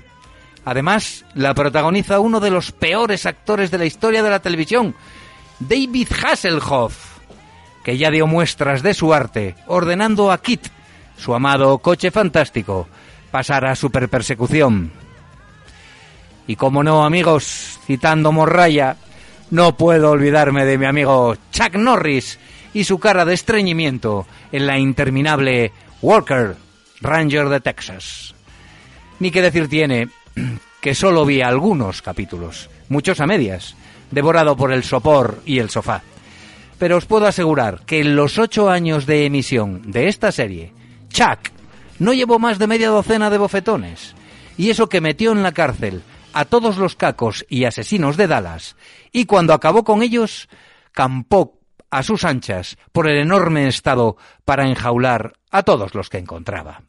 A: Además, la protagoniza uno de los peores actores de la historia de la televisión, David Hasselhoff, que ya dio muestras de su arte, ordenando a Kit, su amado coche fantástico, pasar a superpersecución. Y como no, amigos, citando Morraya, no puedo olvidarme de mi amigo Chuck Norris y su cara de estreñimiento en la interminable Walker, Ranger de Texas. Ni que decir tiene que solo vi algunos capítulos, muchos a medias, devorado por el sopor y el sofá. Pero os puedo asegurar que en los ocho años de emisión de esta serie, Chuck no llevó más de media docena de bofetones. Y eso que metió en la cárcel a todos los cacos y asesinos de Dallas, y cuando acabó con ellos, campó a sus anchas por el enorme estado para enjaular a todos los que encontraba.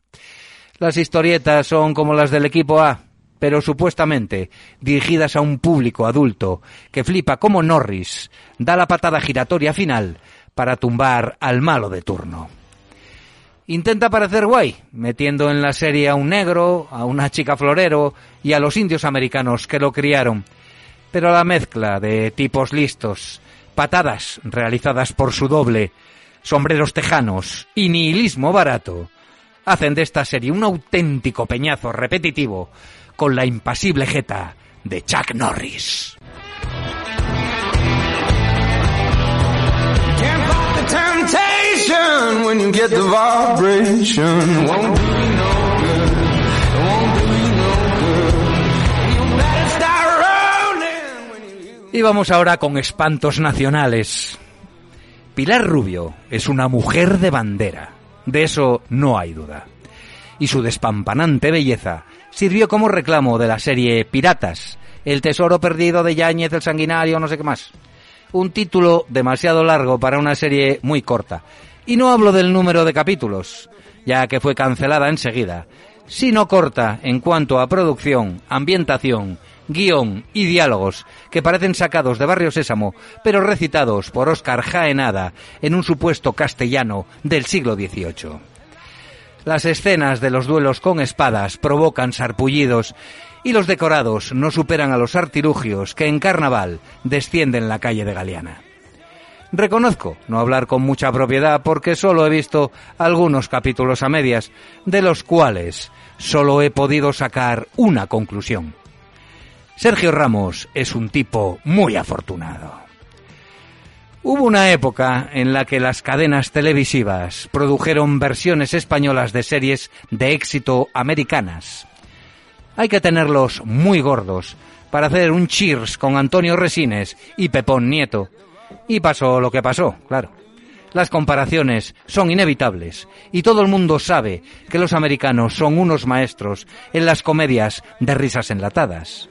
A: Las historietas son como las del equipo A, pero supuestamente dirigidas a un público adulto que flipa como Norris da la patada giratoria final para tumbar al malo de turno. Intenta parecer guay, metiendo en la serie a un negro, a una chica florero y a los indios americanos que lo criaron. Pero la mezcla de tipos listos, patadas realizadas por su doble, sombreros tejanos y nihilismo barato, hacen de esta serie un auténtico peñazo repetitivo con la impasible jeta de Chuck Norris. Y vamos ahora con espantos nacionales. Pilar Rubio es una mujer de bandera, de eso no hay duda. Y su despampanante belleza sirvió como reclamo de la serie Piratas, El tesoro perdido de Yáñez el Sanguinario, no sé qué más. Un título demasiado largo para una serie muy corta. Y no hablo del número de capítulos, ya que fue cancelada enseguida, sino corta en cuanto a producción, ambientación, guion y diálogos que parecen sacados de Barrio Sésamo, pero recitados por Óscar Jaenada en un supuesto castellano del siglo XVIII. Las escenas de los duelos con espadas provocan sarpullidos y los decorados no superan a los artilugios que en carnaval descienden la calle de Galeana. Reconozco no hablar con mucha propiedad porque solo he visto algunos capítulos a medias, de los cuales solo he podido sacar una conclusión. Sergio Ramos es un tipo muy afortunado. Hubo una época en la que las cadenas televisivas produjeron versiones españolas de series de éxito americanas. Hay que tenerlos muy gordos para hacer un cheers con Antonio Resines y Pepón Nieto, y pasó lo que pasó, claro. Las comparaciones son inevitables y todo el mundo sabe que los americanos son unos maestros en las comedias de risas enlatadas.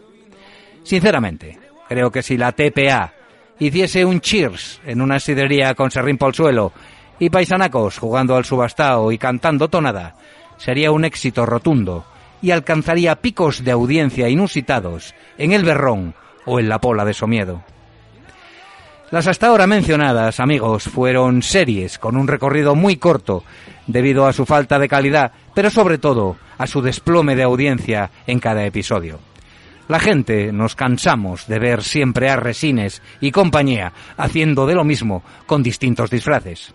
A: Sinceramente, creo que si la TPA hiciese un cheers en una sidería con serrín por el suelo y paisanacos jugando al subastao y cantando tonada, sería un éxito rotundo y alcanzaría picos de audiencia inusitados en el Berrón o en la Pola de Somiedo. Las hasta ahora mencionadas, amigos, fueron series con un recorrido muy corto debido a su falta de calidad, pero sobre todo a su desplome de audiencia en cada episodio. La gente nos cansamos de ver siempre a Resines y compañía haciendo de lo mismo con distintos disfraces.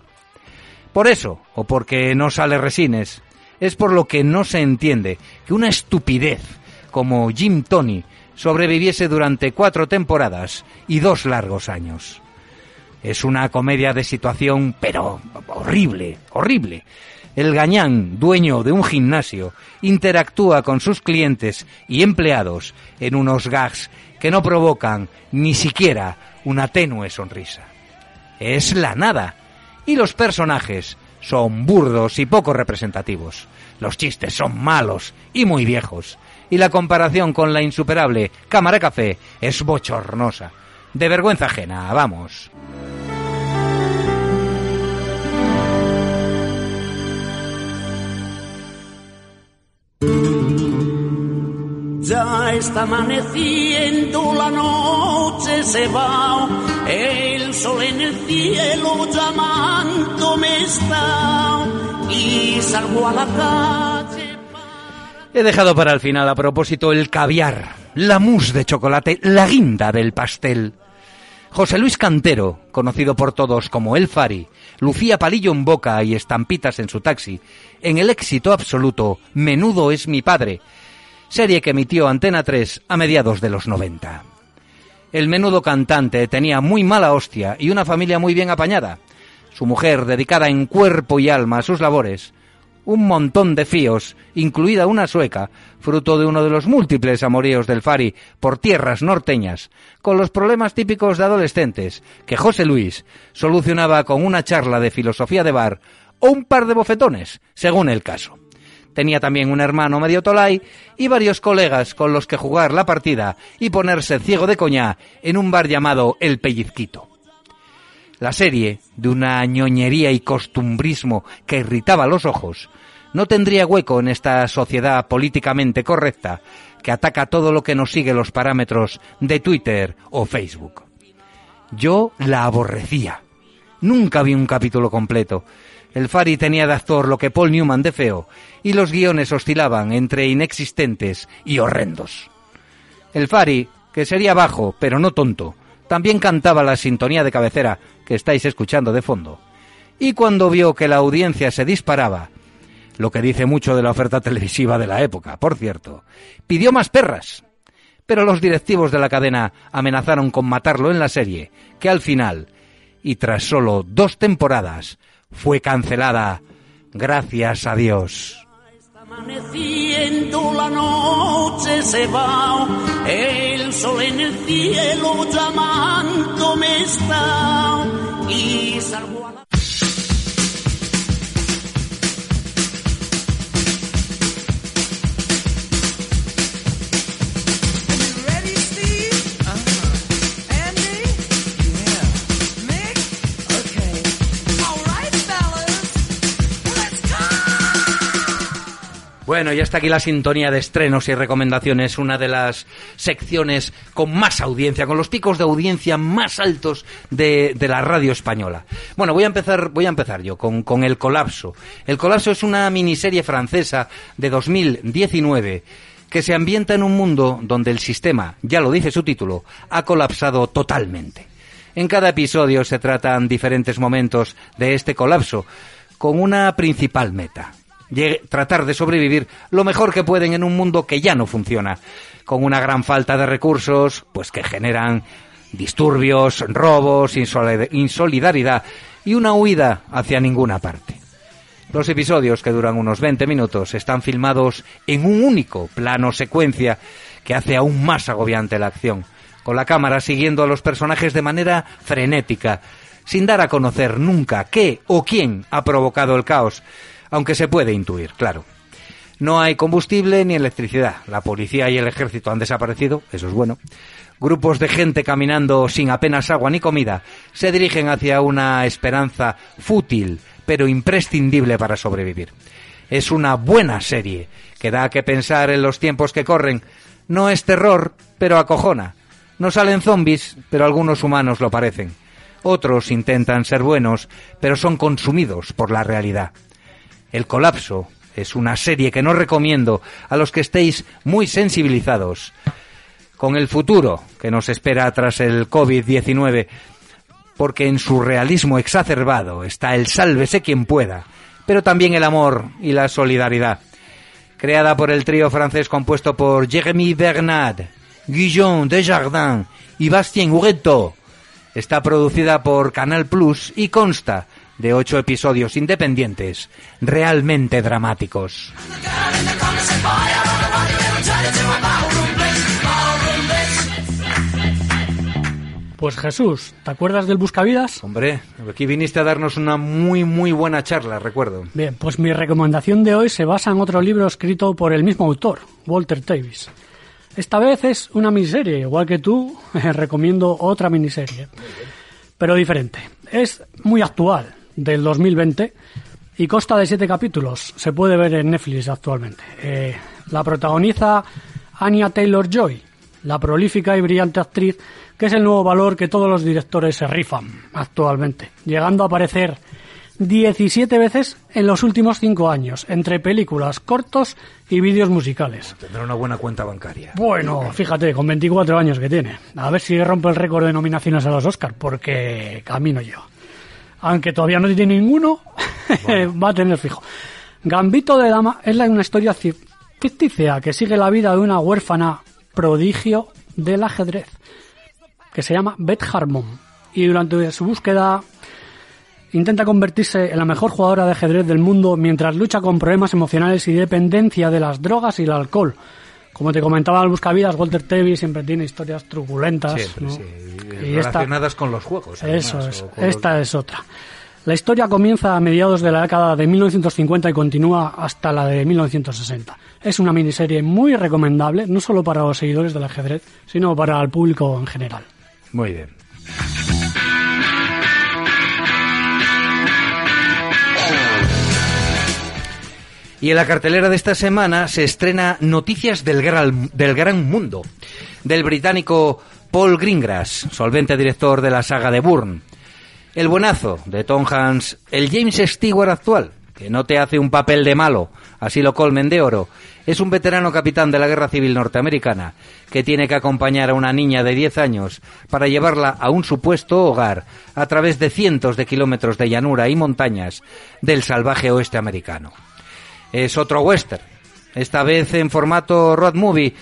A: Por eso, o porque no sale Resines, es por lo que no se entiende que una estupidez como Jim Tony sobreviviese durante cuatro temporadas y dos largos años. Es una comedia de situación, pero horrible, horrible. El gañán, dueño de un gimnasio, interactúa con sus clientes y empleados en unos gags que no provocan ni siquiera una tenue sonrisa. Es la nada. Y los personajes son burdos y poco representativos. Los chistes son malos y muy viejos. Y la comparación con la insuperable Cámara Café es bochornosa. De vergüenza ajena, vamos.
D: Ya está amaneciendo, la noche se va, el sol en el cielo llamándome está y salgo a la calle.
A: He dejado para el final a propósito el caviar, la mousse de chocolate, la guinda del pastel. José Luis Cantero, conocido por todos como El Fari, lucía palillo en boca y estampitas en su taxi, en el éxito absoluto Menudo es mi padre, serie que emitió Antena 3 a mediados de los 90. El menudo cantante tenía muy mala hostia y una familia muy bien apañada. Su mujer, dedicada en cuerpo y alma a sus labores, un montón de fíos, incluida una sueca, fruto de uno de los múltiples amoríos del Fari por tierras norteñas, con los problemas típicos de adolescentes, que José Luis solucionaba con una charla de filosofía de bar o un par de bofetones, según el caso. Tenía también un hermano medio tolai y varios colegas con los que jugar la partida y ponerse ciego de coña en un bar llamado El Pellizquito. La serie, de una ñoñería y costumbrismo que irritaba los ojos, no tendría hueco en esta sociedad políticamente correcta que ataca todo lo que no sigue los parámetros de Twitter o Facebook. Yo la aborrecía. Nunca vi un capítulo completo. El Fari tenía de actor lo que Paul Newman de feo, y los guiones oscilaban entre inexistentes y horrendos. El Fari, que sería bajo, pero no tonto, también cantaba la sintonía de cabecera que estáis escuchando de fondo. Y cuando vio que la audiencia se disparaba, lo que dice mucho de la oferta televisiva de la época, por cierto, pidió más perras. Pero los directivos de la cadena amenazaron con matarlo en la serie, que al final, y tras solo dos temporadas, fue cancelada. Gracias a Dios. Bueno, ya está aquí la sintonía de estrenos y recomendaciones, una de las secciones con más audiencia, con los picos de audiencia más altos de, de la radio española. Bueno, voy a empezar, voy a empezar yo con, con El Colapso. El Colapso es una miniserie francesa de 2019 que se ambienta en un mundo donde el sistema, ya lo dice su título, ha colapsado totalmente. En cada episodio se tratan diferentes momentos de este colapso, con una principal meta. Tratar de sobrevivir lo mejor que pueden en un mundo que ya no funciona, con una gran falta de recursos, pues que generan disturbios, robos, insoli- insolidaridad y una huida hacia ninguna parte. Los episodios, que duran unos 20 minutos, están filmados en un único plano secuencia que hace aún más agobiante la acción, con la cámara siguiendo a los personajes de manera frenética, sin dar a conocer nunca qué o quién ha provocado el caos, aunque se puede intuir, claro. No hay combustible ni electricidad. La policía y el ejército han desaparecido, eso es bueno. Grupos de gente caminando sin apenas agua ni comida se dirigen hacia una esperanza fútil, pero imprescindible para sobrevivir. Es una buena serie que da que pensar en los tiempos que corren. No es terror, pero acojona. No salen zombies, pero algunos humanos lo parecen. Otros intentan ser buenos, pero son consumidos por la realidad. El colapso es una serie que no recomiendo a los que estéis muy sensibilizados con el futuro que nos espera tras el COVID-19, porque en su realismo exacerbado está el sálvese quien pueda, pero también el amor y la solidaridad. Creada por el trío francés compuesto por Jérémy Bernard, Guillaume Desjardins y Bastien Huguetto, está producida por Canal Plus y consta de ocho episodios independientes realmente dramáticos.
B: Pues Jesús, ¿te acuerdas del Buscavidas?
A: Hombre, aquí viniste a darnos una muy muy buena charla, recuerdo.
B: Bien, pues mi recomendación de hoy se basa en otro libro escrito por el mismo autor, Walter Davis. Esta vez es una miniserie, igual que tú, recomiendo otra miniserie, pero diferente. Es muy actual, del 2020, y consta de siete capítulos. Se puede ver en Netflix actualmente. Eh, la protagoniza Anya Taylor-Joy, la prolífica y brillante actriz, que es el nuevo valor que todos los directores se rifan actualmente, llegando a aparecer 17 veces en los últimos 5 años, entre películas, cortos y vídeos musicales.
A: Tendrá una buena cuenta bancaria.
B: Bueno, fíjate, con 24 años que tiene. A ver si rompe el récord de nominaciones a los Oscars, porque camino yo. Aunque todavía no tiene ninguno, va a tener fijo. Gambito de Dama es la- una historia ci- ficticia que sigue la vida de una huérfana prodigio del ajedrez, que se llama Beth Harmon. Y durante su búsqueda intenta convertirse en la mejor jugadora de ajedrez del mundo mientras lucha con problemas emocionales y dependencia de las drogas y el alcohol. Como te comentaba el Buscavidas, Walter Tevis siempre tiene historias truculentas.
A: Siempre,
B: ¿no?
A: sí.
B: Y esta-
A: Relacionadas con los juegos. además,
B: eso es.
A: los-
B: Esta es otra. La historia comienza a mediados de la década de 1950 y continúa hasta la de 1960. Es una miniserie muy recomendable, no solo para los seguidores del ajedrez, sino para el público en general.
A: Muy bien. Y en la cartelera de esta semana se estrena Noticias del Gran, del Gran Mundo, del británico Paul Greengrass, solvente director de la saga de Bourne. El buenazo de Tom Hanks, el James Stewart actual, que no te hace un papel de malo, así lo colmen de oro, es un veterano capitán de la Guerra Civil norteamericana que tiene que acompañar a una niña de 10 años para llevarla a un supuesto hogar a través de cientos de kilómetros de llanura y montañas del salvaje oeste americano. Es otro western, esta vez en formato road movie,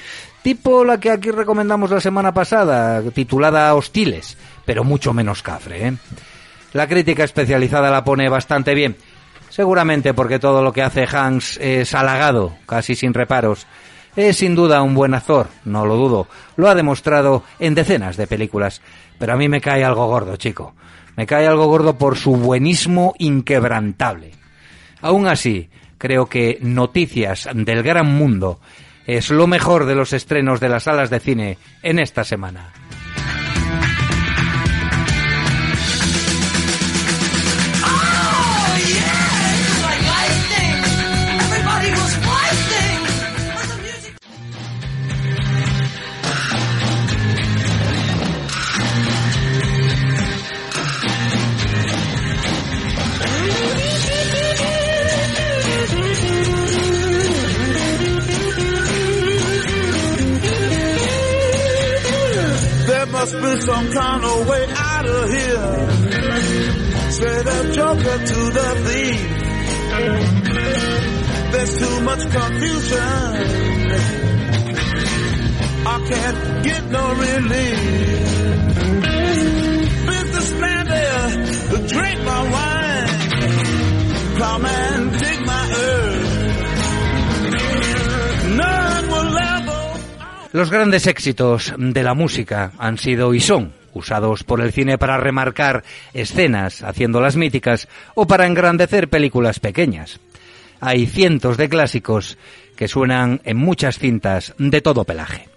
A: tipo la que aquí recomendamos la semana pasada, titulada Hostiles, pero mucho menos cafre. ¿eh? La crítica especializada la pone bastante bien, seguramente porque todo lo que hace Hanks es halagado, casi sin reparos. Es sin duda un buen actor, no lo dudo, lo ha demostrado en decenas de películas, pero a mí me cae algo gordo, chico. Me cae algo gordo por su buenismo inquebrantable. Aún así, creo que Noticias del Gran Mundo es lo mejor de los estrenos de las salas de cine en esta semana. Grandes éxitos de la música han sido y son usados por el cine para remarcar escenas, haciéndolas míticas, o para engrandecer películas pequeñas. Hay cientos de clásicos que suenan en muchas cintas de todo pelaje.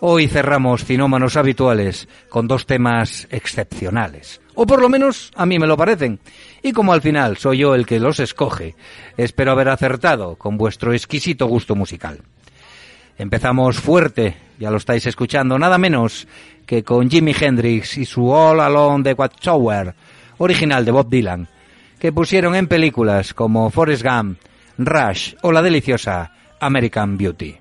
A: Hoy cerramos Cinómanos Habituales con dos temas excepcionales. O por lo menos a mí me lo parecen. Y como al final soy yo el que los escoge, espero haber acertado con vuestro exquisito gusto musical. Empezamos fuerte, ya lo estáis escuchando, nada menos que con Jimi Hendrix y su All Alone the Watchtower, original de Bob Dylan, que pusieron en películas como Forrest Gump, Rush o la deliciosa American Beauty.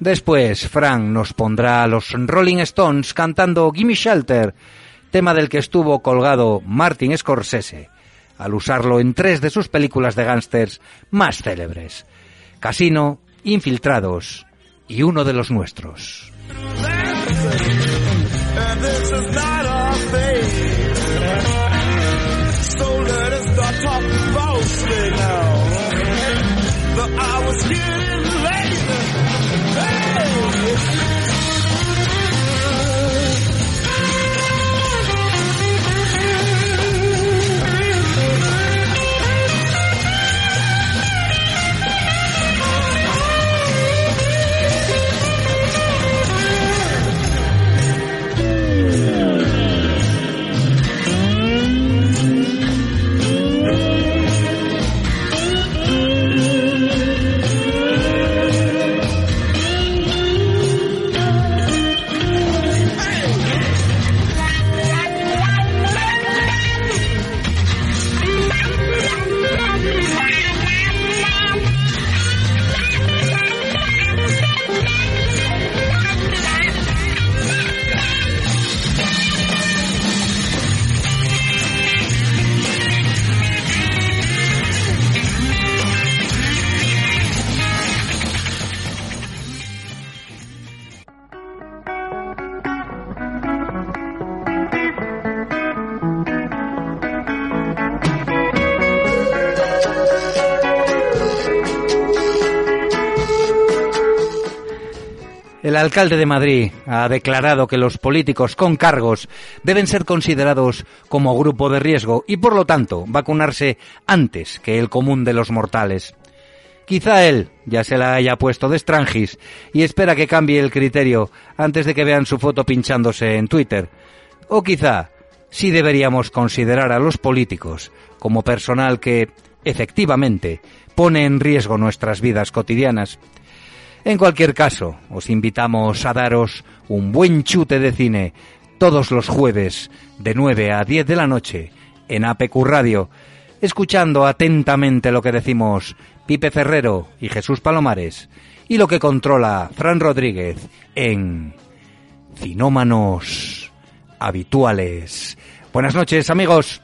A: Después, Frank nos pondrá a los Rolling Stones cantando Gimme Shelter, tema del que estuvo colgado Martin Scorsese, al usarlo en tres de sus películas de gángsters más célebres, Casino, Infiltrados y uno de los nuestros.
E: This
A: El alcalde de Madrid ha declarado que los políticos con cargos deben ser considerados como grupo de riesgo y, por lo tanto, vacunarse antes que el común de los mortales. Quizá él ya se la haya puesto de estrangis y espera que cambie el criterio antes de que vean su foto pinchándose en Twitter. O quizá sí deberíamos considerar a los políticos como personal que, efectivamente, pone en riesgo nuestras vidas cotidianas. En cualquier caso, os invitamos a daros un buen chute de cine todos los jueves de 9 a 10 de la noche en APQ Radio, escuchando atentamente lo que decimos Pipe Ferrero y Jesús Palomares y lo que controla Fran Rodríguez en Cinómanos Habituales. Buenas noches, amigos.